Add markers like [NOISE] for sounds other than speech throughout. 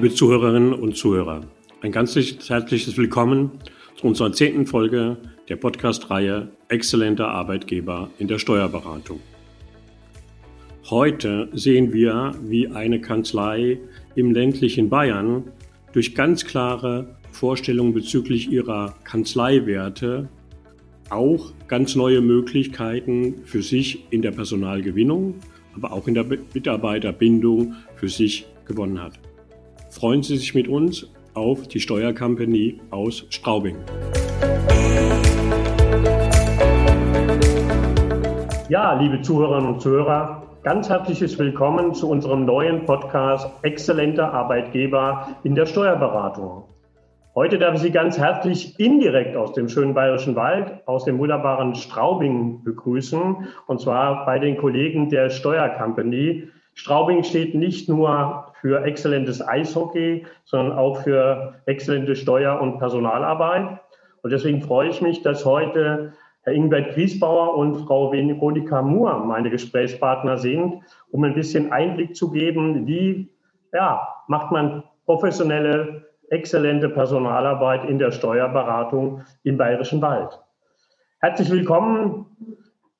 Liebe Zuhörerinnen und Zuhörer, ein ganz herzliches Willkommen zu unserer zehnten Folge der Podcast-Reihe Exzellenter Arbeitgeber in der Steuerberatung. Heute sehen wir, wie eine Kanzlei im ländlichen Bayern durch ganz klare Vorstellungen bezüglich ihrer Kanzleiwerte auch ganz neue Möglichkeiten für sich in der Personalgewinnung, aber auch in der Mitarbeiterbindung für sich gewonnen hat. Freuen Sie sich mit uns auf die Steuercompany aus Straubing. Ja, liebe Zuhörerinnen und Zuhörer, ganz herzliches Willkommen zu unserem neuen Podcast Exzellenter Arbeitgeber in der Steuerberatung. Heute darf ich Sie ganz herzlich indirekt aus dem schönen Bayerischen Wald, aus dem wunderbaren Straubing begrüßen, und zwar bei den Kollegen der Steuercompany. Straubing steht nicht nur für exzellentes Eishockey, sondern auch für exzellente Steuer- und Personalarbeit. Und deswegen freue ich mich, dass heute Herr Ingbert Griesbauer und Frau Veronika Moore meine Gesprächspartner sind, um ein bisschen Einblick zu geben, wie ja, macht man professionelle, exzellente Personalarbeit in der Steuerberatung im Bayerischen Wald. Herzlich willkommen.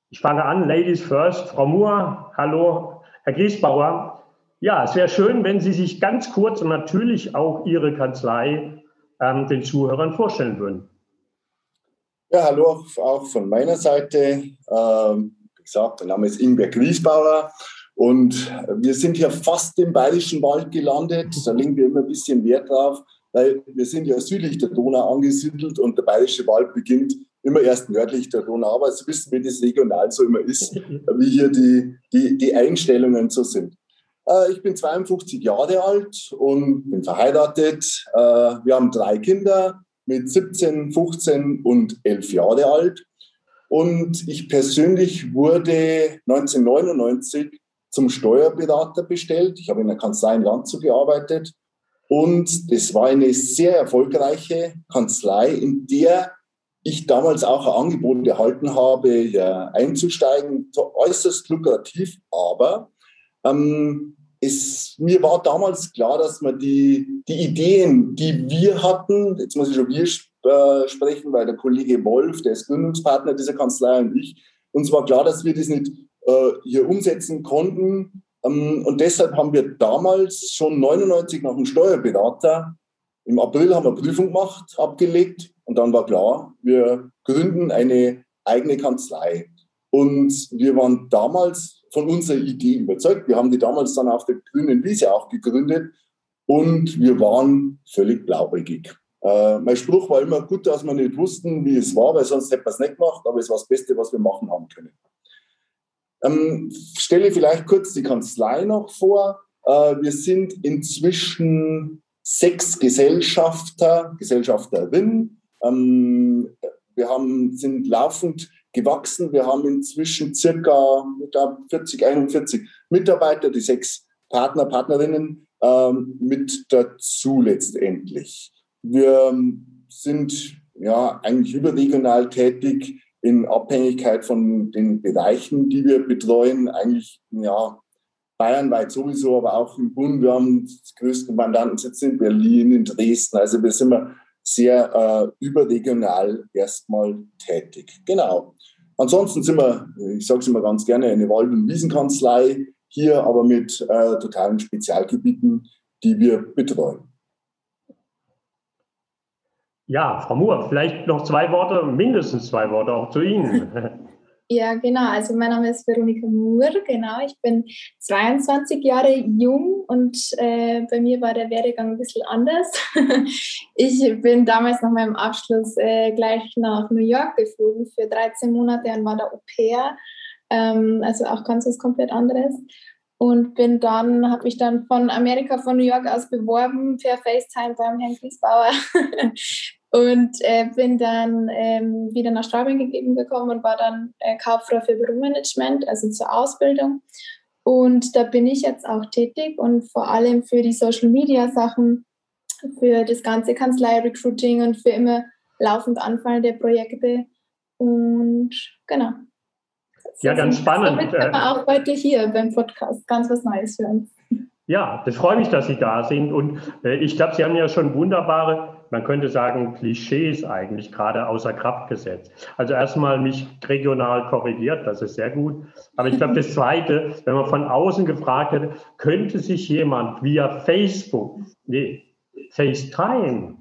Ich fange an, Ladies first. Frau Moore, hallo. Herr Griesbauer, ja, es wäre schön, wenn Sie sich ganz kurz und natürlich auch Ihre Kanzlei ähm, den Zuhörern vorstellen würden. Ja, hallo auch von meiner Seite. Ähm, wie gesagt, mein Name ist Ingwer Griesbauer und wir sind hier fast im Bayerischen Wald gelandet. Da legen wir immer ein bisschen Wert drauf, weil wir sind ja südlich der Donau angesiedelt und der Bayerische Wald beginnt immer erst nördlich der Donau. Aber Sie wissen, wie das regional so immer ist, [LAUGHS] wie hier die, die, die Einstellungen so sind. Äh, ich bin 52 Jahre alt und bin verheiratet. Äh, wir haben drei Kinder mit 17, 15 und 11 Jahre alt. Und ich persönlich wurde 1999 zum Steuerberater bestellt. Ich habe in der Kanzlei in Landshut gearbeitet. Und das war eine sehr erfolgreiche Kanzlei, in der ich damals auch ein Angebot erhalten habe, ja, einzusteigen. Äußerst lukrativ, aber ähm, es, mir war damals klar, dass man die, die Ideen, die wir hatten, jetzt muss ich schon wir äh, sprechen, weil der Kollege Wolf, der ist Gründungspartner dieser Kanzlei und ich, uns war klar, dass wir das nicht äh, hier umsetzen konnten. Ähm, und deshalb haben wir damals schon 99 nach einem Steuerberater, im April haben wir Prüfung gemacht, abgelegt und dann war klar, wir gründen eine eigene Kanzlei. Und wir waren damals von unserer Idee überzeugt. Wir haben die damals dann auf der grünen Wiese auch gegründet und wir waren völlig blauäugig. Äh, mein Spruch war immer gut, dass wir nicht wussten, wie es war, weil sonst hätten wir es nicht gemacht, aber es war das Beste, was wir machen haben können. Ähm, stelle vielleicht kurz die Kanzlei noch vor. Äh, wir sind inzwischen sechs Gesellschafter, Gesellschafterinnen. Ähm, wir haben, sind laufend gewachsen. Wir haben inzwischen circa ich glaube, 40, 41 Mitarbeiter, die sechs Partner, Partnerinnen ähm, mit dazu letztendlich. Wir ähm, sind ja eigentlich überregional tätig in Abhängigkeit von den Bereichen, die wir betreuen. Eigentlich ja bayernweit sowieso, aber auch im Bund. Wir haben die größten Mandantensitze in Berlin, in Dresden. Also wir sind sehr äh, überregional erstmal tätig. Genau. Ansonsten sind wir, ich sage es immer ganz gerne, eine Wald- und Wiesenkanzlei, hier aber mit äh, totalen Spezialgebieten, die wir betreuen. Ja, Frau Moore, vielleicht noch zwei Worte, mindestens zwei Worte auch zu Ihnen. [LAUGHS] Ja, genau. Also mein Name ist Veronika Moore, genau. Ich bin 22 Jahre jung und äh, bei mir war der Werdegang ein bisschen anders. [LAUGHS] ich bin damals nach meinem Abschluss äh, gleich nach New York geflogen für 13 Monate und war da Au pair. Ähm, also auch ganz was komplett anderes. Und bin dann, habe mich dann von Amerika, von New York aus beworben per FaceTime beim Herrn Griesbauer [LAUGHS] Und äh, bin dann ähm, wieder nach Straubing gegeben gekommen und war dann äh, Kauffrau für Büromanagement, also zur Ausbildung. Und da bin ich jetzt auch tätig und vor allem für die Social Media Sachen, für das ganze Kanzlei-Recruiting und für immer laufend anfallende Projekte. Und genau. Ja, ganz spannend. Damit sind wir auch heute hier beim Podcast. Ganz was Neues für uns. Ja, das freut mich, dass Sie da sind. Und äh, ich glaube, Sie haben ja schon wunderbare, man könnte sagen, Klischees eigentlich gerade außer Kraft gesetzt. Also erstmal mich regional korrigiert, das ist sehr gut. Aber ich glaube, das [LAUGHS] Zweite, wenn man von außen gefragt hätte, könnte sich jemand via Facebook, nee, FaceTime,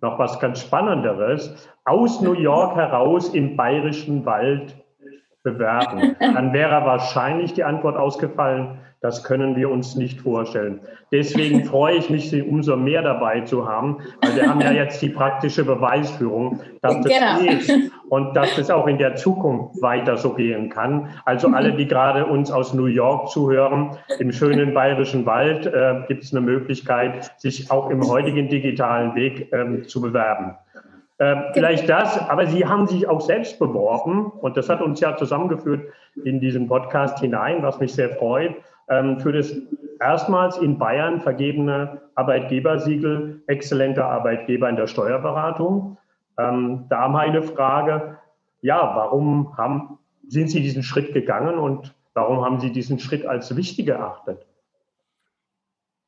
noch was ganz Spannenderes, aus New York heraus im bayerischen Wald bewerben, dann wäre wahrscheinlich die Antwort ausgefallen, das können wir uns nicht vorstellen. Deswegen [LAUGHS] freue ich mich, Sie umso mehr dabei zu haben, weil wir haben ja jetzt die praktische Beweisführung, dass das genau. geht und dass das auch in der Zukunft weiter so gehen kann. Also alle, die gerade uns aus New York zuhören, im schönen bayerischen Wald äh, gibt es eine Möglichkeit, sich auch im heutigen digitalen Weg äh, zu bewerben. Äh, vielleicht das, aber Sie haben sich auch selbst beworben und das hat uns ja zusammengeführt in diesen Podcast hinein, was mich sehr freut für das erstmals in Bayern vergebene Arbeitgebersiegel exzellenter Arbeitgeber in der Steuerberatung. Ähm, da meine Frage, ja, warum haben, sind Sie diesen Schritt gegangen und warum haben Sie diesen Schritt als wichtig erachtet?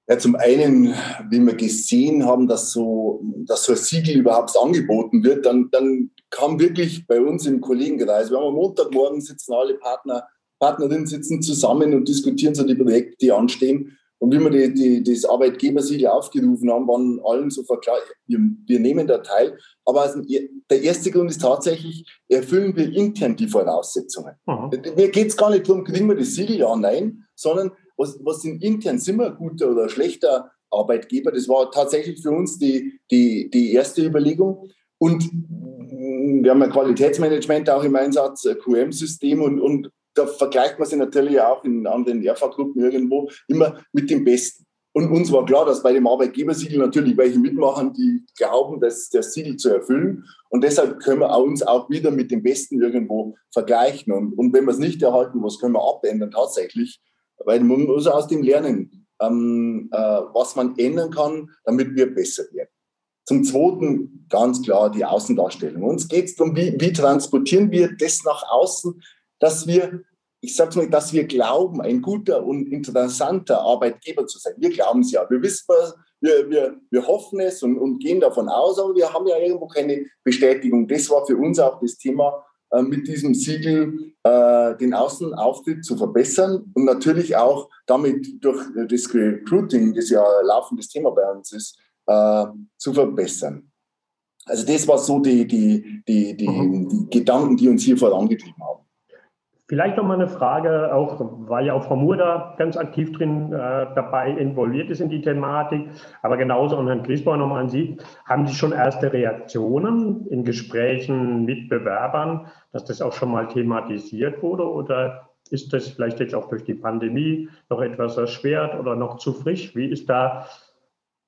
Ja, zum einen, wie wir gesehen haben, dass so, dass so ein Siegel überhaupt angeboten wird, dann, dann kam wirklich bei uns im Kollegenkreis, wir haben am Montagmorgen sitzen alle Partner Partnerinnen sitzen zusammen und diskutieren so die Projekte, die anstehen. Und wie wir die, die, das Arbeitgebersiegel aufgerufen haben, waren allen sofort klar, wir, wir nehmen da teil. Aber also der erste Grund ist tatsächlich, erfüllen wir intern die Voraussetzungen. Mhm. Mir geht es gar nicht darum, kriegen wir das Siegel, ja, nein, sondern was, was sind intern, sind wir ein guter oder schlechter Arbeitgeber? Das war tatsächlich für uns die, die, die erste Überlegung. Und wir haben ein Qualitätsmanagement auch im Einsatz, QM-System und, und da vergleicht man sich natürlich auch in anderen ERFA-Gruppen irgendwo immer mit dem Besten. Und uns war klar, dass bei dem Arbeitgebersiegel natürlich welche mitmachen, die glauben, das, das Siegel zu erfüllen. Und deshalb können wir uns auch wieder mit dem Besten irgendwo vergleichen. Und, und wenn wir es nicht erhalten, was können wir abändern tatsächlich? Weil man muss aus dem lernen, ähm, äh, was man ändern kann, damit wir besser werden. Zum Zweiten ganz klar die Außendarstellung. Uns geht es darum, wie, wie transportieren wir das nach außen, dass wir, ich sage mal, dass wir glauben, ein guter und interessanter Arbeitgeber zu sein. Wir glauben es ja. Wir wissen, wir, wir, wir hoffen es und, und gehen davon aus, aber wir haben ja irgendwo keine Bestätigung. Das war für uns auch das Thema, äh, mit diesem Siegel äh, den Außenauftritt zu verbessern und natürlich auch damit durch das Recruiting, das ja ein laufendes Thema bei uns ist, äh, zu verbessern. Also das war so die, die, die, die, mhm. die Gedanken, die uns hier vorangetrieben haben. Vielleicht noch mal eine Frage, auch weil ja auch Frau Moore da ganz aktiv drin äh, dabei involviert ist in die Thematik, aber genauso an Herrn Griesbauer nochmal an Sie. Haben Sie schon erste Reaktionen in Gesprächen mit Bewerbern, dass das auch schon mal thematisiert wurde oder ist das vielleicht jetzt auch durch die Pandemie noch etwas erschwert oder noch zu frisch? Wie ist da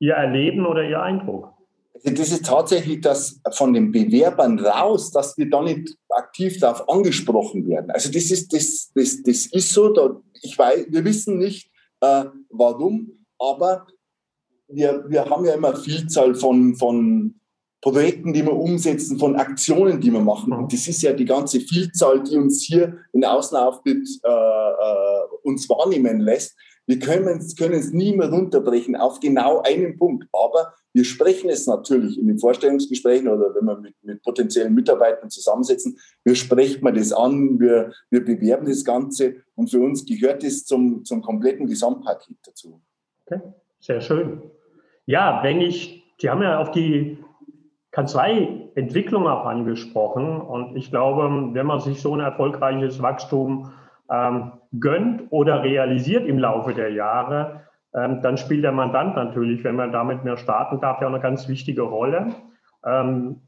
Ihr Erleben oder Ihr Eindruck? Also das ist tatsächlich das von den Bewerbern raus, dass wir da nicht aktiv darauf angesprochen werden. Also das ist, das, das, das ist so, da, ich weiß, wir wissen nicht, äh, warum, aber wir, wir haben ja immer eine Vielzahl von, von Projekten, die wir umsetzen, von Aktionen, die wir machen. Und das ist ja die ganze Vielzahl, die uns hier in der Außenauftritt äh, äh, uns wahrnehmen lässt. Wir können es, nie mehr runterbrechen auf genau einen Punkt. Aber wir sprechen es natürlich in den Vorstellungsgesprächen oder wenn wir mit, mit potenziellen Mitarbeitern zusammensetzen. Wir sprechen das an, wir, wir bewerben das Ganze und für uns gehört es zum, zum kompletten Gesamtpaket dazu. Okay, sehr schön. Ja, wenn ich, Sie haben ja auf die Kanzleientwicklung auch angesprochen und ich glaube, wenn man sich so ein erfolgreiches Wachstum ähm, gönnt oder realisiert im Laufe der Jahre, ähm, dann spielt der Mandant natürlich, wenn man damit mehr starten darf, ja eine ganz wichtige Rolle. Ähm,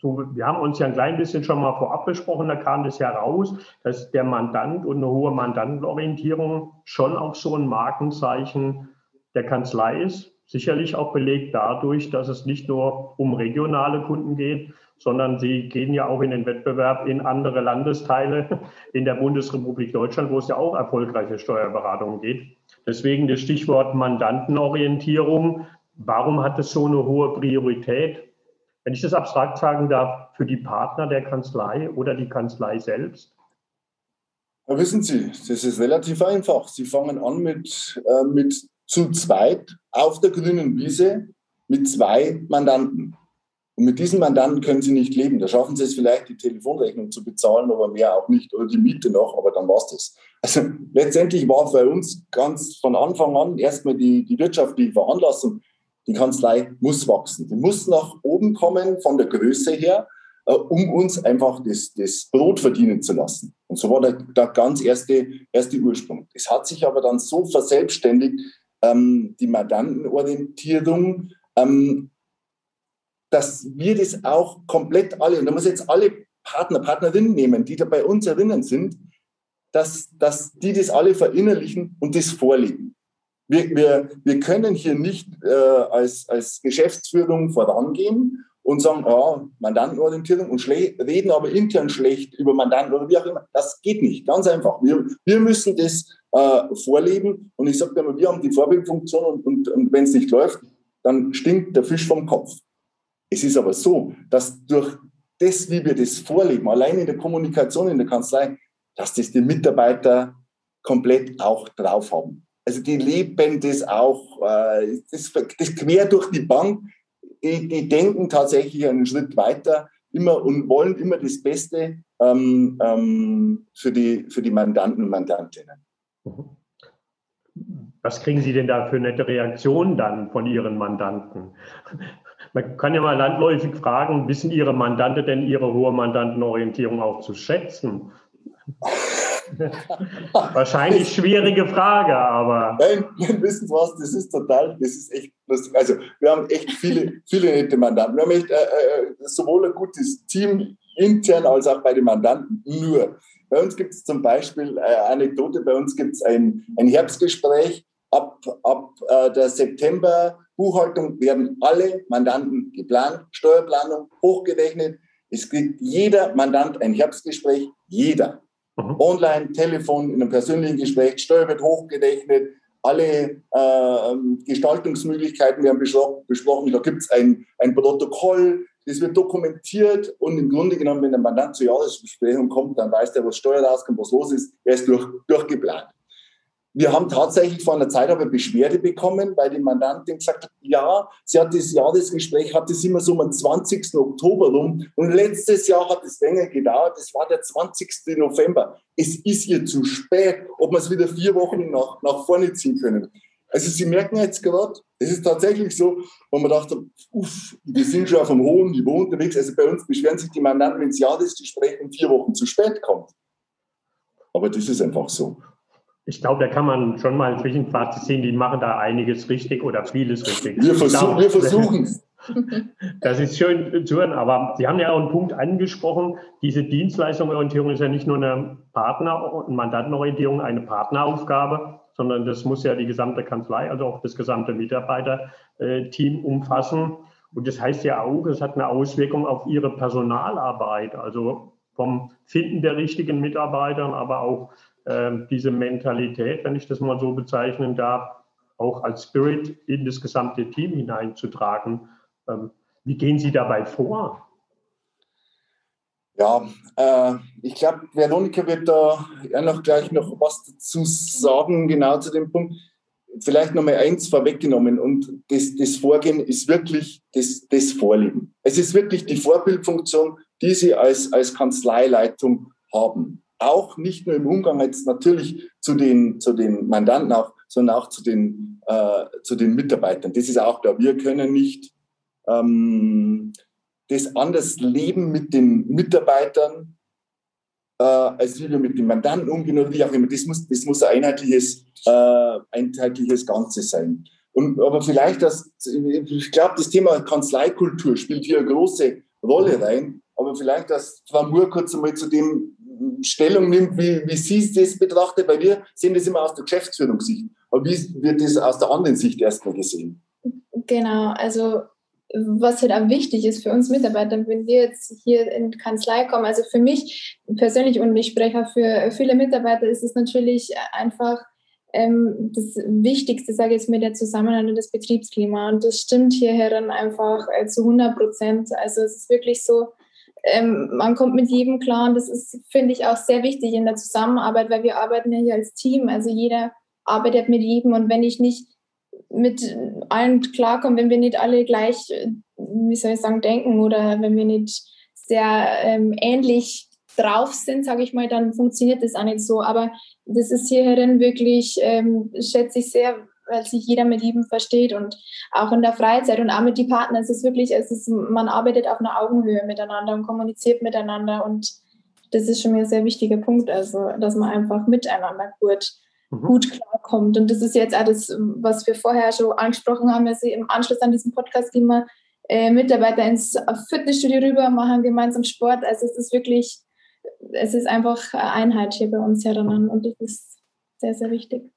so, wir haben uns ja ein klein bisschen schon mal vorab besprochen, da kam das heraus, dass der Mandant und eine hohe Mandantenorientierung schon auch so ein Markenzeichen der Kanzlei ist. Sicherlich auch belegt dadurch, dass es nicht nur um regionale Kunden geht, sondern sie gehen ja auch in den Wettbewerb in andere Landesteile [LAUGHS] in der Bundesrepublik Deutschland, wo es ja auch erfolgreiche Steuerberatungen geht. Deswegen das Stichwort Mandantenorientierung. Warum hat es so eine hohe Priorität? Wenn ich das abstrakt sagen darf, für die Partner der Kanzlei oder die Kanzlei selbst? Ja, wissen Sie, das ist relativ einfach. Sie fangen an mit, äh, mit zu zweit auf der grünen Wiese mit zwei Mandanten. Und mit diesen Mandanten können sie nicht leben. Da schaffen sie es vielleicht, die Telefonrechnung zu bezahlen, aber mehr auch nicht, oder die Miete noch, aber dann war es das. Also letztendlich war bei uns ganz von Anfang an erstmal die, die wirtschaftliche Veranlassung, die Kanzlei muss wachsen. Die muss nach oben kommen von der Größe her, äh, um uns einfach das, das Brot verdienen zu lassen. Und so war der, der ganz erste, erste Ursprung. Es hat sich aber dann so verselbstständigt, ähm, die Mandantenorientierung, ähm, dass wir das auch komplett alle, und da muss jetzt alle Partner, Partnerinnen nehmen, die da bei uns erinnern sind, dass, dass die das alle verinnerlichen und das vorleben. Wir, wir, wir können hier nicht äh, als, als Geschäftsführung vorangehen und sagen, ja, Mandantenorientierung und reden aber intern schlecht über Mandanten oder wie auch immer. Das geht nicht, ganz einfach. Wir, wir müssen das äh, vorleben und ich sage immer, wir haben die Vorbildfunktion und, und, und wenn es nicht läuft, dann stinkt der Fisch vom Kopf. Es ist aber so, dass durch das, wie wir das vorleben, allein in der Kommunikation in der Kanzlei, dass das die Mitarbeiter komplett auch drauf haben. Also die leben das auch, äh, das, das quer durch die Bank. Die, die denken tatsächlich einen Schritt weiter immer und wollen immer das Beste ähm, ähm, für, die, für die Mandanten und Mandantinnen. Was kriegen Sie denn da für nette Reaktionen dann von Ihren Mandanten? Man kann ja mal landläufig fragen, wissen Ihre Mandante denn Ihre hohe Mandantenorientierung auch zu schätzen? [LAUGHS] Wahrscheinlich schwierige Frage, aber. Nein, wissen Sie was, das ist total, das ist echt lustig. Also, wir haben echt viele, viele nette Mandanten. Wir haben echt äh, äh, sowohl ein gutes Team intern als auch bei den Mandanten. Nur, bei uns gibt es zum Beispiel, äh, Anekdote, bei uns gibt es ein, ein Herbstgespräch. Ab, ab äh, der September Buchhaltung werden alle Mandanten geplant, Steuerplanung hochgerechnet. Es kriegt jeder Mandant ein Herbstgespräch, jeder. Mhm. Online, Telefon, in einem persönlichen Gespräch, Steuer wird hochgerechnet, alle äh, Gestaltungsmöglichkeiten werden besprochen. Da gibt es ein, ein Protokoll, das wird dokumentiert und im Grunde genommen, wenn der Mandant zur Jahresbesprechung kommt, dann weiß der, was Steuer rauskommt, was los ist. Er ist durch, durchgeplant. Wir haben tatsächlich vor einer Zeit aber Beschwerde bekommen, weil die Mandantin gesagt hat, ja, sie hat das Jahresgespräch, hat es immer so am 20. Oktober rum und letztes Jahr hat es länger gedauert, das war der 20. November. Es ist ihr zu spät, ob wir es wieder vier Wochen nach, nach vorne ziehen können. Also Sie merken jetzt gerade, es ist tatsächlich so, wo man dachte, uff, wir sind schon auf einem hohen Niveau unterwegs. Also bei uns beschweren sich die Mandanten, wenn das Jahresgespräch in vier Wochen zu spät kommt. Aber das ist einfach so. Ich glaube, da kann man schon mal ein Zwischenfazit ziehen, die machen da einiges richtig oder vieles richtig. Wir, versuch, wir versuchen es. [LAUGHS] Das ist schön zu hören, aber Sie haben ja auch einen Punkt angesprochen. Diese Dienstleistungsorientierung ist ja nicht nur eine Partner- und Mandantenorientierung, eine Partneraufgabe, sondern das muss ja die gesamte Kanzlei, also auch das gesamte Mitarbeiterteam umfassen. Und das heißt ja auch, es hat eine Auswirkung auf Ihre Personalarbeit, also vom Finden der richtigen Mitarbeiter, aber auch diese Mentalität, wenn ich das mal so bezeichnen darf, auch als Spirit in das gesamte Team hineinzutragen. Ähm, wie gehen Sie dabei vor? Ja, äh, ich glaube, Veronika wird da ja noch gleich noch was dazu sagen, genau zu dem Punkt. Vielleicht noch mal eins vorweggenommen und das, das Vorgehen ist wirklich das, das Vorleben. Es ist wirklich die Vorbildfunktion, die Sie als, als Kanzleileitung haben auch nicht nur im Umgang jetzt natürlich zu den, zu den Mandanten, auch, sondern auch zu den, äh, zu den Mitarbeitern. Das ist auch da. Wir können nicht ähm, das anders leben mit den Mitarbeitern, äh, als wie wir mit den Mandanten umgehen oder wie auch immer. Das muss, das muss ein einheitliches, äh, einheitliches Ganze sein. Und, aber vielleicht das, ich glaube, das Thema Kanzleikultur spielt hier eine große Rolle rein. Aber vielleicht, dass Frau Moore kurz einmal zu dem Stellung nimmt, wie, wie sie das betrachtet, weil wir sehen das immer aus der Geschäftsführungssicht. Aber wie wird das aus der anderen Sicht erstmal gesehen? Genau, also was halt auch wichtig ist für uns Mitarbeiter, wenn wir jetzt hier in die Kanzlei kommen, also für mich persönlich und ich spreche auch für viele Mitarbeiter, ist es natürlich einfach ähm, das Wichtigste, sage ich jetzt, mit der Zusammenhalt und das Betriebsklima. Und das stimmt hierher dann einfach äh, zu 100 Prozent. Also es ist wirklich so, ähm, man kommt mit jedem klar und das ist, finde ich, auch sehr wichtig in der Zusammenarbeit, weil wir arbeiten ja hier als Team. Also jeder arbeitet mit jedem und wenn ich nicht mit allen klarkommen, wenn wir nicht alle gleich, wie soll ich sagen, denken oder wenn wir nicht sehr ähm, ähnlich drauf sind, sage ich mal, dann funktioniert das auch nicht so. Aber das ist hierherin wirklich, ähm, schätze ich sehr, weil sich jeder mit jedem versteht und auch in der Freizeit und auch mit den Partnern. Es ist wirklich, es ist, man arbeitet auf einer Augenhöhe miteinander und kommuniziert miteinander und das ist schon mir ein sehr wichtiger Punkt, also dass man einfach miteinander gut, mhm. gut klarkommt. Und das ist jetzt auch das, was wir vorher schon angesprochen haben, also im Anschluss an diesen Podcast gehen wir äh, Mitarbeiter ins Fitnessstudio rüber, machen gemeinsam Sport. Also es ist wirklich, es ist einfach Einheit hier bei uns herinnen und das ist sehr, sehr wichtig.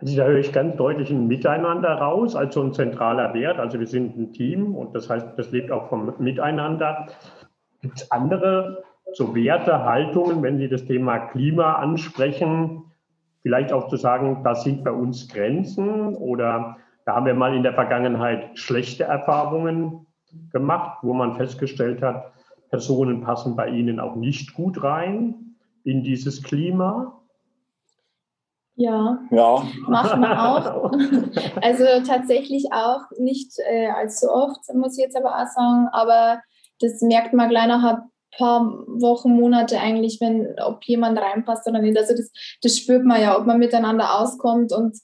Also da höre ich ganz deutlich ein Miteinander raus, als so ein zentraler Wert. Also wir sind ein Team und das heißt, das lebt auch vom Miteinander. Gibt es andere so Werte, Haltungen, wenn Sie das Thema Klima ansprechen, vielleicht auch zu sagen, das sind bei uns Grenzen oder da haben wir mal in der Vergangenheit schlechte Erfahrungen gemacht, wo man festgestellt hat, Personen passen bei Ihnen auch nicht gut rein in dieses Klima. Ja, ja. machen wir auch. also tatsächlich auch nicht äh, allzu oft, muss ich jetzt aber auch sagen. Aber das merkt man gleich nach ein paar Wochen, Monate eigentlich, wenn, ob jemand reinpasst oder nicht. Also das, das spürt man ja, ob man miteinander auskommt. Und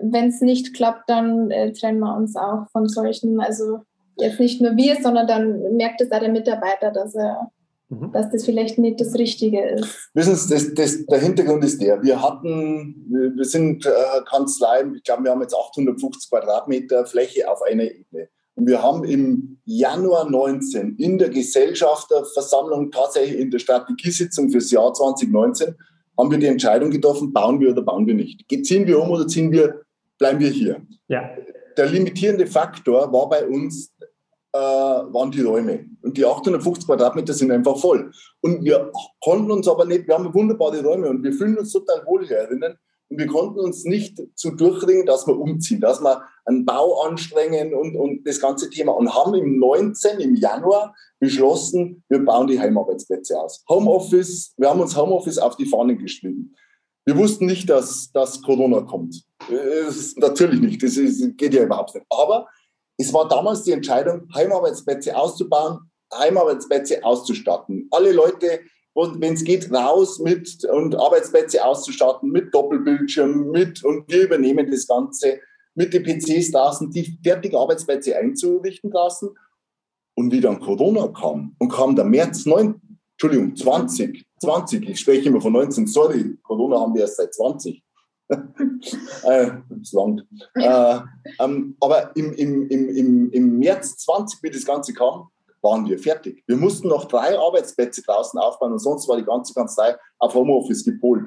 wenn es nicht klappt, dann äh, trennen wir uns auch von solchen. Also jetzt nicht nur wir, sondern dann merkt es auch der Mitarbeiter, dass er Mhm. dass das vielleicht nicht das Richtige ist. Wissen Sie, das, das, der Hintergrund ist der, wir hatten, wir sind äh, Kanzlei, ich glaube, wir haben jetzt 850 Quadratmeter Fläche auf einer Ebene. Und wir haben im Januar 19 in der Gesellschafterversammlung, tatsächlich in der Strategiesitzung fürs Jahr 2019, haben wir die Entscheidung getroffen, bauen wir oder bauen wir nicht. Ziehen wir um oder ziehen wir, bleiben wir hier. Ja. Der limitierende Faktor war bei uns äh, waren die Räume. Und die 850 Quadratmeter sind einfach voll. Und wir konnten uns aber nicht, wir haben wunderbare Räume und wir fühlen uns total wohl hier drinnen. Und wir konnten uns nicht zu durchringen, dass wir umziehen, dass wir einen Bau anstrengen und, und das ganze Thema. Und haben im 19, im Januar beschlossen, wir bauen die Heimarbeitsplätze aus. Homeoffice, wir haben uns Homeoffice auf die Fahnen geschrieben. Wir wussten nicht, dass, dass Corona kommt. Das natürlich nicht, das ist, geht ja überhaupt nicht. Aber es war damals die Entscheidung, Heimarbeitsplätze auszubauen, Heimarbeitsplätze auszustatten. Alle Leute, wenn es geht, raus mit und Arbeitsplätze auszustatten mit Doppelbildschirm, mit und wir übernehmen das Ganze mit den PCs lassen, die fertigen Arbeitsplätze einzurichten lassen. Und wie dann Corona kam und kam der März 9, Entschuldigung, 20, 20, ich spreche immer von 19, sorry, Corona haben wir erst seit 20 äh, das langt. Äh, ähm, aber im, im, im, im, März 20, wie das Ganze kam, waren wir fertig. Wir mussten noch drei Arbeitsplätze draußen aufbauen und sonst war die ganze Kanzlei auf Homeoffice gepolt.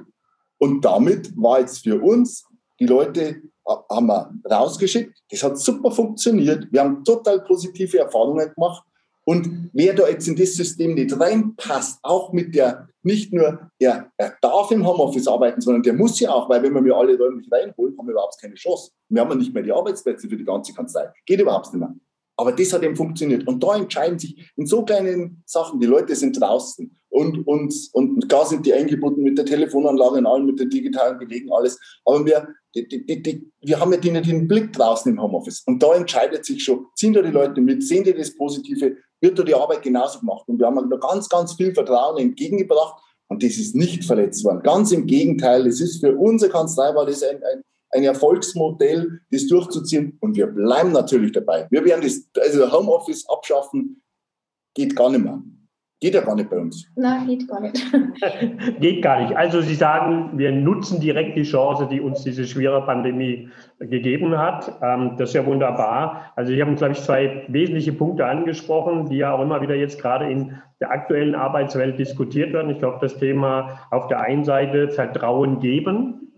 Und damit war jetzt für uns, die Leute äh, haben wir rausgeschickt. Das hat super funktioniert. Wir haben total positive Erfahrungen gemacht. Und wer da jetzt in das System nicht reinpasst, auch mit der, nicht nur, er, er darf im Homeoffice arbeiten, sondern der muss ja auch, weil wenn wir mir alle räumlich reinholen, haben wir überhaupt keine Chance. Wir haben nicht mehr die Arbeitsplätze für die ganze Kanzlei. Geht überhaupt nicht mehr. Aber das hat eben funktioniert. Und da entscheiden sich in so kleinen Sachen, die Leute sind draußen und, und, und klar sind die eingebunden mit der Telefonanlage und allem, mit der digitalen Belegen, alles. Aber wir, die, die, die, wir haben ja den, den Blick draußen im Homeoffice. Und da entscheidet sich schon, ziehen da die Leute mit, sehen die das Positive, wird da die Arbeit genauso gemacht. Und wir haben da ganz, ganz viel Vertrauen entgegengebracht. Und das ist nicht verletzt worden. Ganz im Gegenteil, es ist für unsere Kanzlei war das ein, ein ein Erfolgsmodell, das durchzuziehen. Und wir bleiben natürlich dabei. Wir werden das, also Homeoffice abschaffen, geht gar nicht mehr. Geht ja gar nicht bei uns. Nein, geht gar nicht. [LAUGHS] geht gar nicht. Also Sie sagen, wir nutzen direkt die Chance, die uns diese schwere Pandemie gegeben hat. Ähm, das ist ja wunderbar. Also Sie haben, glaube ich, zwei wesentliche Punkte angesprochen, die ja auch immer wieder jetzt gerade in der aktuellen Arbeitswelt diskutiert werden. Ich glaube, das Thema auf der einen Seite Vertrauen geben,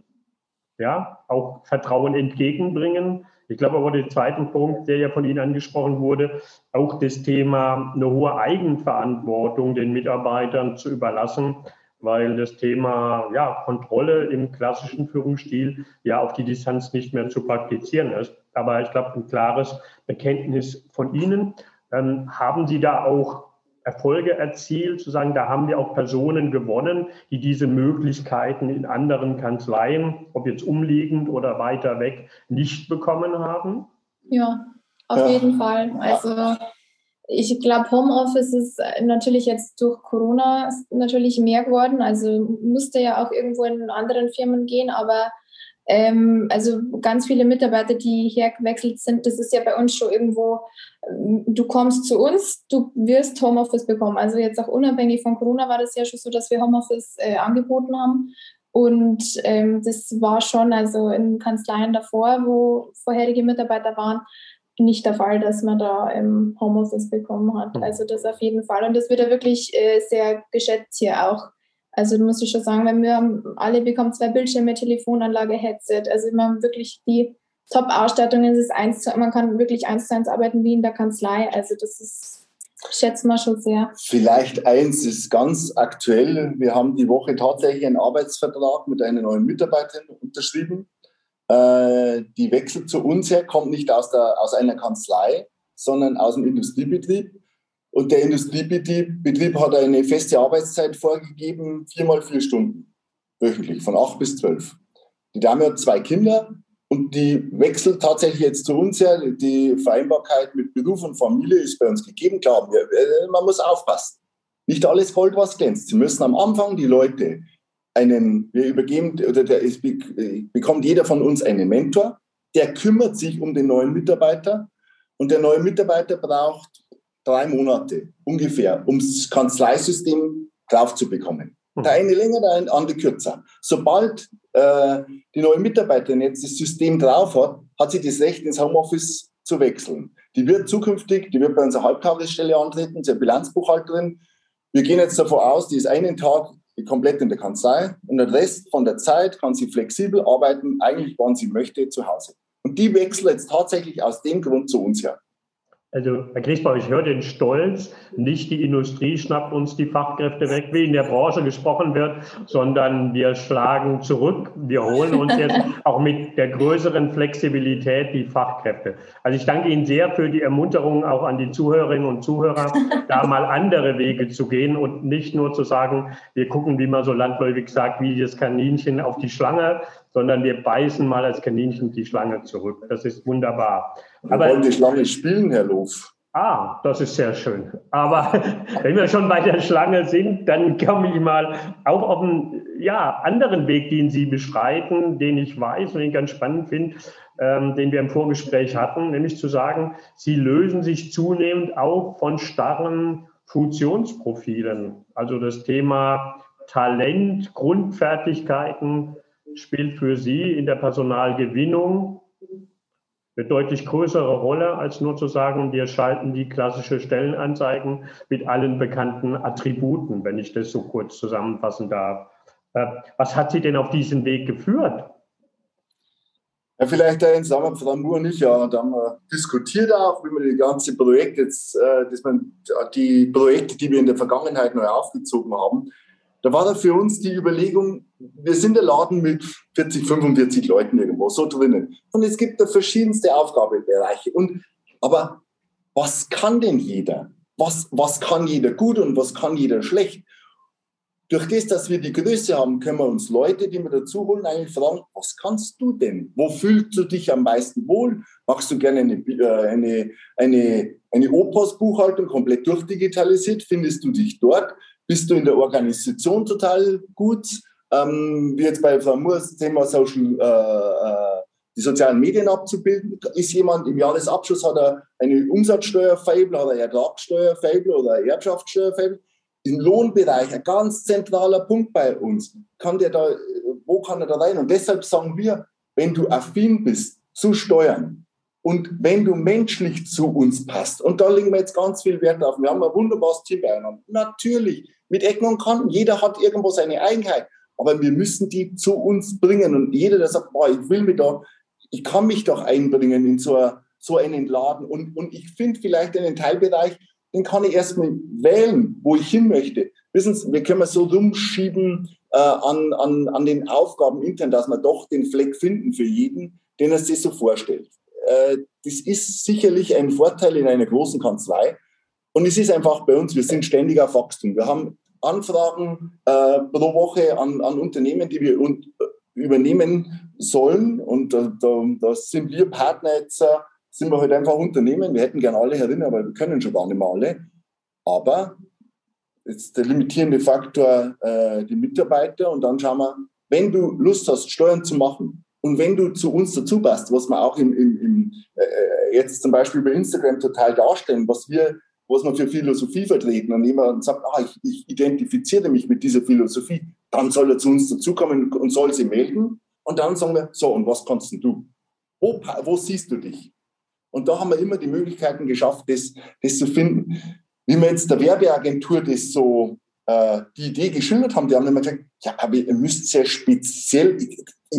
ja, auch Vertrauen entgegenbringen. Ich glaube aber der zweite Punkt, der ja von Ihnen angesprochen wurde, auch das Thema eine hohe Eigenverantwortung den Mitarbeitern zu überlassen, weil das Thema ja, Kontrolle im klassischen Führungsstil ja auf die Distanz nicht mehr zu praktizieren ist. Aber ich glaube, ein klares Bekenntnis von Ihnen. Ähm, haben Sie da auch Erfolge erzielt, zu sagen, da haben wir auch Personen gewonnen, die diese Möglichkeiten in anderen Kanzleien, ob jetzt umliegend oder weiter weg, nicht bekommen haben? Ja, auf ja. jeden Fall. Also ich glaube, Homeoffice ist natürlich jetzt durch Corona natürlich mehr geworden. Also musste ja auch irgendwo in anderen Firmen gehen, aber ähm, also ganz viele Mitarbeiter, die hergewechselt sind, das ist ja bei uns schon irgendwo, ähm, du kommst zu uns, du wirst Homeoffice bekommen. Also jetzt auch unabhängig von Corona war das ja schon so, dass wir Homeoffice äh, angeboten haben. Und ähm, das war schon, also in Kanzleien davor, wo vorherige Mitarbeiter waren, nicht der Fall, dass man da im Homeoffice bekommen hat. Mhm. Also das auf jeden Fall. Und das wird ja wirklich äh, sehr geschätzt hier auch also muss ich schon sagen, wenn wir alle bekommen zwei Bildschirme, Telefonanlage, Headset. Also man wirklich die Top-Ausstattung ist man kann wirklich eins zu eins arbeiten wie in der Kanzlei. Also das ist, schätze mal schon sehr. Vielleicht eins ist ganz aktuell. Wir haben die Woche tatsächlich einen Arbeitsvertrag mit einer neuen Mitarbeiterin unterschrieben. Äh, die wechselt zu uns her, kommt nicht aus, der, aus einer Kanzlei, sondern aus dem Industriebetrieb und der Industriebetrieb hat eine feste Arbeitszeit vorgegeben, viermal vier Stunden wöchentlich, von acht bis zwölf. Die Dame hat zwei Kinder und die wechselt tatsächlich jetzt zu uns her. Die Vereinbarkeit mit Beruf und Familie ist bei uns gegeben. Klar, man muss aufpassen. Nicht alles Gold, was glänzt. Sie müssen am Anfang die Leute einen, wir übergeben, oder der, es bekommt jeder von uns einen Mentor, der kümmert sich um den neuen Mitarbeiter und der neue Mitarbeiter braucht drei Monate ungefähr, um das Kanzleisystem drauf zu bekommen. Mhm. Der eine länger, der andere kürzer. Sobald äh, die neue Mitarbeiterin jetzt das System drauf hat, hat sie das Recht, ins Homeoffice zu wechseln. Die wird zukünftig, die wird bei unserer Halbtagesstelle antreten, sie ist Bilanzbuchhalterin. Wir gehen jetzt davon aus, die ist einen Tag komplett in der Kanzlei und den Rest von der Zeit kann sie flexibel arbeiten, eigentlich wann sie möchte, zu Hause. Und die wechselt jetzt tatsächlich aus dem Grund zu uns her. Also, Herr Griesbach, ich höre den Stolz, nicht die Industrie schnappt uns die Fachkräfte weg, wie in der Branche gesprochen wird, sondern wir schlagen zurück. Wir holen uns [LAUGHS] jetzt auch mit der größeren Flexibilität die Fachkräfte. Also ich danke Ihnen sehr für die Ermunterung auch an die Zuhörerinnen und Zuhörer, [LAUGHS] da mal andere Wege zu gehen und nicht nur zu sagen, wir gucken, wie man so landläufig sagt, wie das Kaninchen auf die Schlange, sondern wir beißen mal als Kaninchen die Schlange zurück. Das ist wunderbar. Wir Aber, wollen die Schlange spielen, Herr Loof. Ah, das ist sehr schön. Aber [LAUGHS] wenn wir schon bei der Schlange sind, dann komme ich mal auch auf einen ja, anderen Weg, den Sie beschreiten, den ich weiß und den ich ganz spannend finde, ähm, den wir im Vorgespräch hatten, nämlich zu sagen, Sie lösen sich zunehmend auch von starren Funktionsprofilen. Also das Thema Talent, Grundfertigkeiten, spielt für Sie in der Personalgewinnung eine deutlich größere Rolle, als nur zu sagen, wir schalten die klassische Stellenanzeigen mit allen bekannten Attributen, wenn ich das so kurz zusammenfassen darf. Äh, was hat Sie denn auf diesen Weg geführt? Ja, vielleicht ein Sommer, Frau Moore und ich, ja, da haben wir diskutiert auch, wie man die ganze Projekte jetzt, äh, dass man die Projekte, die wir in der Vergangenheit neu aufgezogen haben, da war da für uns die Überlegung, wir sind der Laden mit 40, 45 Leuten irgendwo so drinnen. Und es gibt da verschiedenste Aufgabenbereiche. Und, aber was kann denn jeder? Was, was kann jeder gut und was kann jeder schlecht? Durch das, dass wir die Größe haben, können wir uns Leute, die wir dazu holen, eigentlich fragen, was kannst du denn? Wo fühlst du dich am meisten wohl? Machst du gerne eine, äh, eine, eine, eine Opos-Buchhaltung komplett durchdigitalisiert? Findest du dich dort? Bist du in der Organisation total gut? Ähm, wie jetzt bei Frau Moores Thema Social, äh, äh, die sozialen Medien abzubilden. Ist jemand im Jahresabschluss, hat er eine Umsatzsteuerfable, hat er Ertragssteuerfable oder Erbschaftssteuerfable? Im Lohnbereich ein ganz zentraler Punkt bei uns. Kann der da, wo kann er da rein? Und deshalb sagen wir, wenn du affin bist zu Steuern, und wenn du menschlich zu uns passt, und da legen wir jetzt ganz viel Wert auf, wir haben ein wunderbares Team beieinander. Natürlich, mit Ecken und Kanten, jeder hat irgendwo seine Eigenheit, aber wir müssen die zu uns bringen. Und jeder, der sagt, boah, ich will mich da, ich kann mich doch einbringen in so, so einen Laden. Und, und ich finde vielleicht einen Teilbereich, den kann ich erstmal wählen, wo ich hin möchte. Wissen Sie, wir können so rumschieben äh, an, an, an den Aufgaben intern, dass wir doch den Fleck finden für jeden, den er sich so vorstellt. Äh, das ist sicherlich ein Vorteil in einer großen Kanzlei. Und es ist einfach bei uns, wir sind ständig auf Wachstum. Wir haben Anfragen äh, pro Woche an, an Unternehmen, die wir un übernehmen sollen. Und da, da, sind wir Partner jetzt, äh, sind wir halt einfach Unternehmen. Wir hätten gerne alle herinnen, aber wir können schon gar nicht mehr alle. Aber jetzt der limitierende Faktor äh, die Mitarbeiter und dann schauen wir, wenn du Lust hast, Steuern zu machen und wenn du zu uns dazu passt, was wir auch im, im, im äh, jetzt zum Beispiel bei Instagram total darstellen, was wir was wir für Philosophie vertreten und jemand sagt, ah, ich, ich identifiziere mich mit dieser Philosophie, dann soll er zu uns dazukommen und soll sie melden. Und dann sagen wir, so, und was kannst du? Wo, wo siehst du dich? Und da haben wir immer die Möglichkeiten geschafft, das, das zu finden. Wie wir jetzt der Werbeagentur das so äh, die Idee geschildert haben, die haben immer gesagt, ja, aber ihr müsst sehr speziell,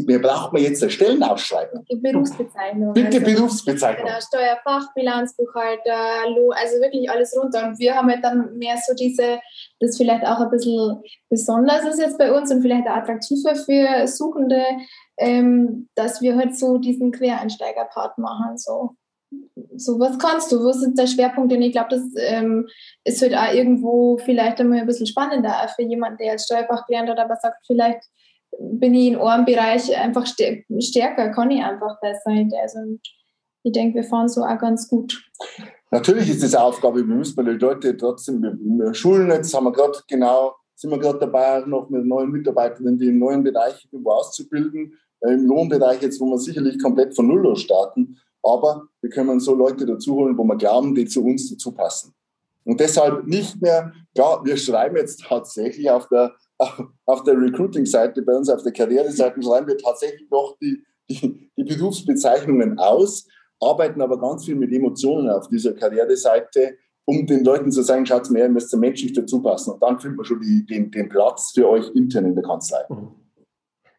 mir braucht man jetzt eine Stellenausschreibung. Die Berufsbezeichnung. Bitte also, Berufsbezeichnung. Genau, Steuerfach, Bilanzbuchhalter, also wirklich alles runter. Und wir haben halt dann mehr so diese, das vielleicht auch ein bisschen besonders ist jetzt bei uns und vielleicht auch attraktiver für Suchende, ähm, dass wir halt so diesen Quereinsteiger-Part machen. So so, was kannst du? Wo sind der Schwerpunkt? Und ich glaube, das ähm, ist halt auch irgendwo vielleicht einmal ein bisschen spannender für jemanden, der als Steuerfach gelernt hat, aber sagt, vielleicht bin ich in einem Bereich einfach stärker, kann ich einfach besser. Also, ich denke, wir fahren so auch ganz gut. Natürlich ist das eine Aufgabe, wir müssen die Leute trotzdem, wir schulen jetzt, haben wir gerade genau, sind wir gerade dabei, noch mit neuen Mitarbeitern die im neuen Bereich irgendwo auszubilden, äh, im Lohnbereich jetzt, wo wir sicherlich komplett von Null aus starten aber wir können so Leute dazu holen, wo wir glauben, die zu uns dazu passen. Und deshalb nicht mehr, klar, wir schreiben jetzt tatsächlich auf der, auf der Recruiting-Seite, bei uns auf der Karriereseite schreiben wir tatsächlich noch die, die, die Berufsbezeichnungen aus, arbeiten aber ganz viel mit Emotionen auf dieser Karriereseite, um den Leuten zu sagen, schaut mal, ihr müsst menschlich dazu passen. Und dann findet man schon die, den, den Platz für euch intern in der Kanzlei. Mhm.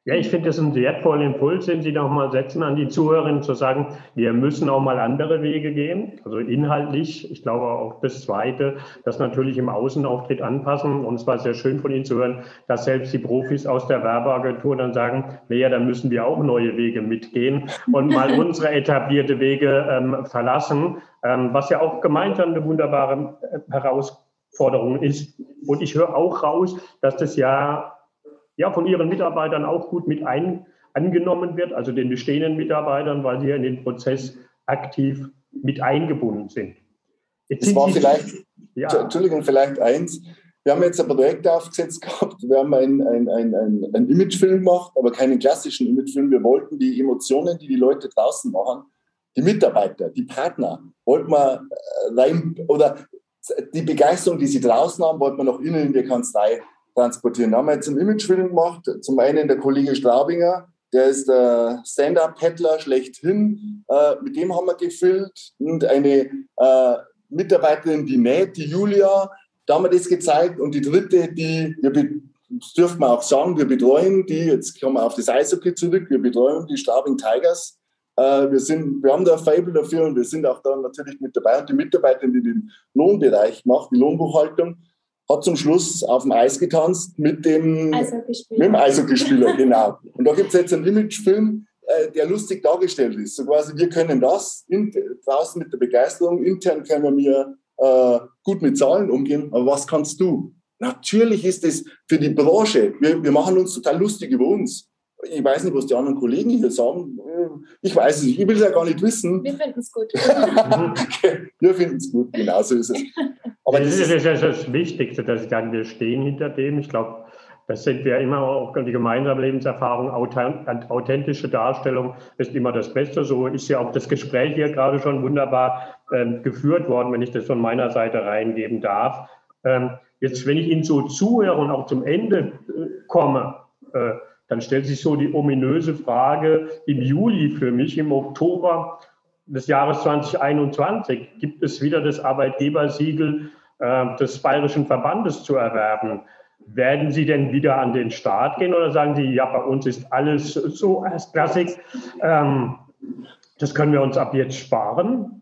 Ja, ich finde das einen wertvollen Impuls, den Sie nochmal setzen an die Zuhörerinnen, zu sagen, wir müssen auch mal andere Wege gehen, also inhaltlich. Ich glaube auch das Zweite, das natürlich im Außenauftritt anpassen. Und es war sehr schön von Ihnen zu hören, dass selbst die Profis aus der Werbeagentur dann sagen, naja, da müssen wir auch neue Wege mitgehen und mal [LAUGHS] unsere etablierte Wege ähm, verlassen, ähm, was ja auch gemeinsam eine wunderbare äh, Herausforderung ist. Und ich höre auch raus, dass das ja ja von ihren Mitarbeitern auch gut mit ein, angenommen wird, also den bestehenden Mitarbeitern, weil sie ja in den Prozess aktiv mit eingebunden sind. Jetzt das war sie, vielleicht, ja. Entschuldigung, vielleicht eins. Wir haben jetzt ein Projekt aufgesetzt gehabt. Wir haben einen ein, ein, ein, ein Imagefilm gemacht, aber keinen klassischen Imagefilm. Wir wollten die Emotionen, die die Leute draußen machen, die Mitarbeiter, die Partner, wollten wir äh, rein, oder die Begeisterung, die sie draußen haben, wollten wir noch innen in der Kanzlei transportieren. Da haben wir jetzt einen Imagefilm gemacht. Zum einen der Kollege Straubinger, der ist der Stand-Up-Paddler schlechthin. Äh, mit dem haben wir gefilmt. Und eine äh, Mitarbeiterin, die näht, die Julia, da haben wir das gezeigt. Und die dritte, die, wir das dürfen wir auch sagen, wir betreuen die, jetzt kommen wir auf das Eishockey zurück, wir betreuen die Straubing Tigers. Äh, wir, sind, wir haben da ein Fable dafür und wir sind auch da natürlich mit dabei. Und die Mitarbeiterin, die den Lohnbereich macht, die Lohnbuchhaltung, hat zum Schluss auf dem Eis getanzt mit dem Eishockeyspieler. Mit dem Eishockeyspieler, genau. Und da gibt es jetzt einen Imagefilm, äh, der lustig dargestellt ist. So quasi, wir können das in, draußen mit der Begeisterung, intern können wir äh, gut mit Zahlen umgehen, aber was kannst du? Natürlich ist es für die Branche, wir, wir machen uns total lustig über uns. Ich weiß nicht, was die anderen Kollegen hier sagen. Ich weiß es nicht. Ich will es ja gar nicht wissen. Wir finden es gut. [LAUGHS] wir finden es gut, genau so ist es. Aber das, das ist das, das Wichtigste, dass ich sage, wir stehen hinter dem. Ich glaube, das sind wir immer auch die gemeinsame Lebenserfahrung, authentische Darstellung ist immer das Beste. So ist ja auch das Gespräch hier gerade schon wunderbar ähm, geführt worden, wenn ich das von meiner Seite reingeben darf. Ähm, jetzt, wenn ich Ihnen so zuhöre und auch zum Ende äh, komme, äh, dann stellt sich so die ominöse Frage im Juli für mich, im Oktober des Jahres 2021, gibt es wieder das Arbeitgebersiegel äh, des Bayerischen Verbandes zu erwerben. Werden Sie denn wieder an den Start gehen oder sagen Sie, ja, bei uns ist alles so erstklassig, ähm, das können wir uns ab jetzt sparen?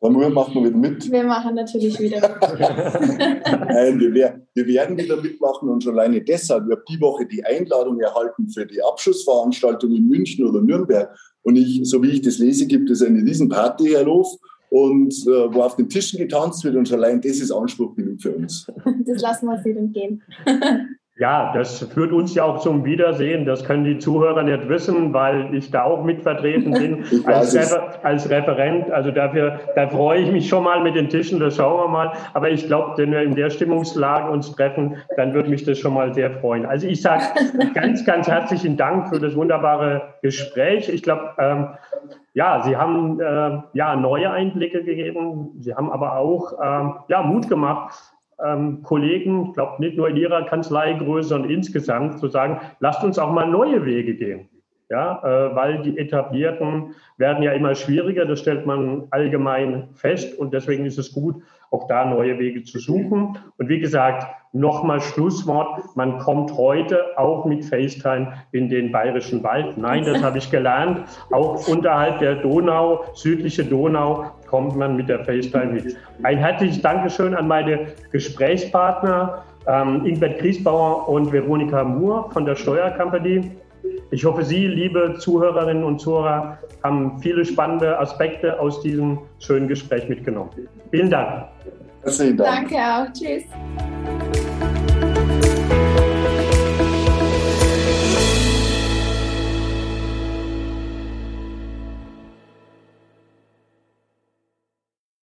Dann machen wir wieder mit. Wir machen natürlich wieder mit. [LAUGHS] Nein, wir, wir, werden wieder mitmachen und schon alleine deshalb. Ich habe die Woche die Einladung erhalten für die Abschlussveranstaltung in München oder Nürnberg. Und ich, so wie ich das lese, gibt es eine Riesenparty, Herr Lof. und äh, wo auf den Tischen getanzt wird und allein das ist Anspruch genug für uns. Das lassen wir uns nicht entgehen. [LAUGHS] Ja, das führt uns ja auch zum Wiedersehen. Das können die Zuhörer nicht wissen, weil ich da auch mitvertreten bin [LAUGHS] als, Refer als, Referent. Also dafür, da freue ich mich schon mal mit den Tischen, das schauen wir mal. Aber ich glaube, wenn wir in der Stimmungslage uns treffen, dann würde mich das schon mal sehr freuen. Also ich sage [LAUGHS] ganz, ganz herzlichen Dank für das wunderbare Gespräch. Ich glaube, ähm, ja, Sie haben äh, ja neue Einblicke gegeben. Sie haben aber auch ähm, ja Mut gemacht ähm, Kollegen, ich glaube nicht nur in ihrer Kanzleigröße, sondern insgesamt zu sagen, lasst uns auch mal neue Wege gehen. Ja, äh, weil die etablierten werden ja immer schwieriger, das stellt man allgemein fest und deswegen ist es gut, auch da neue Wege zu suchen. Und wie gesagt, nochmal Schlusswort, man kommt heute auch mit FaceTime in den bayerischen Wald. Nein, das habe ich gelernt. Auch unterhalb der Donau, südliche Donau, kommt man mit der FaceTime mit. Ein herzliches Dankeschön an meine Gesprächspartner, ähm, Ingbert Griesbauer und Veronika Moore von der Steuercompany. Ich hoffe, Sie, liebe Zuhörerinnen und Zuhörer, haben viele spannende Aspekte aus diesem schönen Gespräch mitgenommen. Vielen Dank. Herzlichen Dank. Danke auch. Tschüss.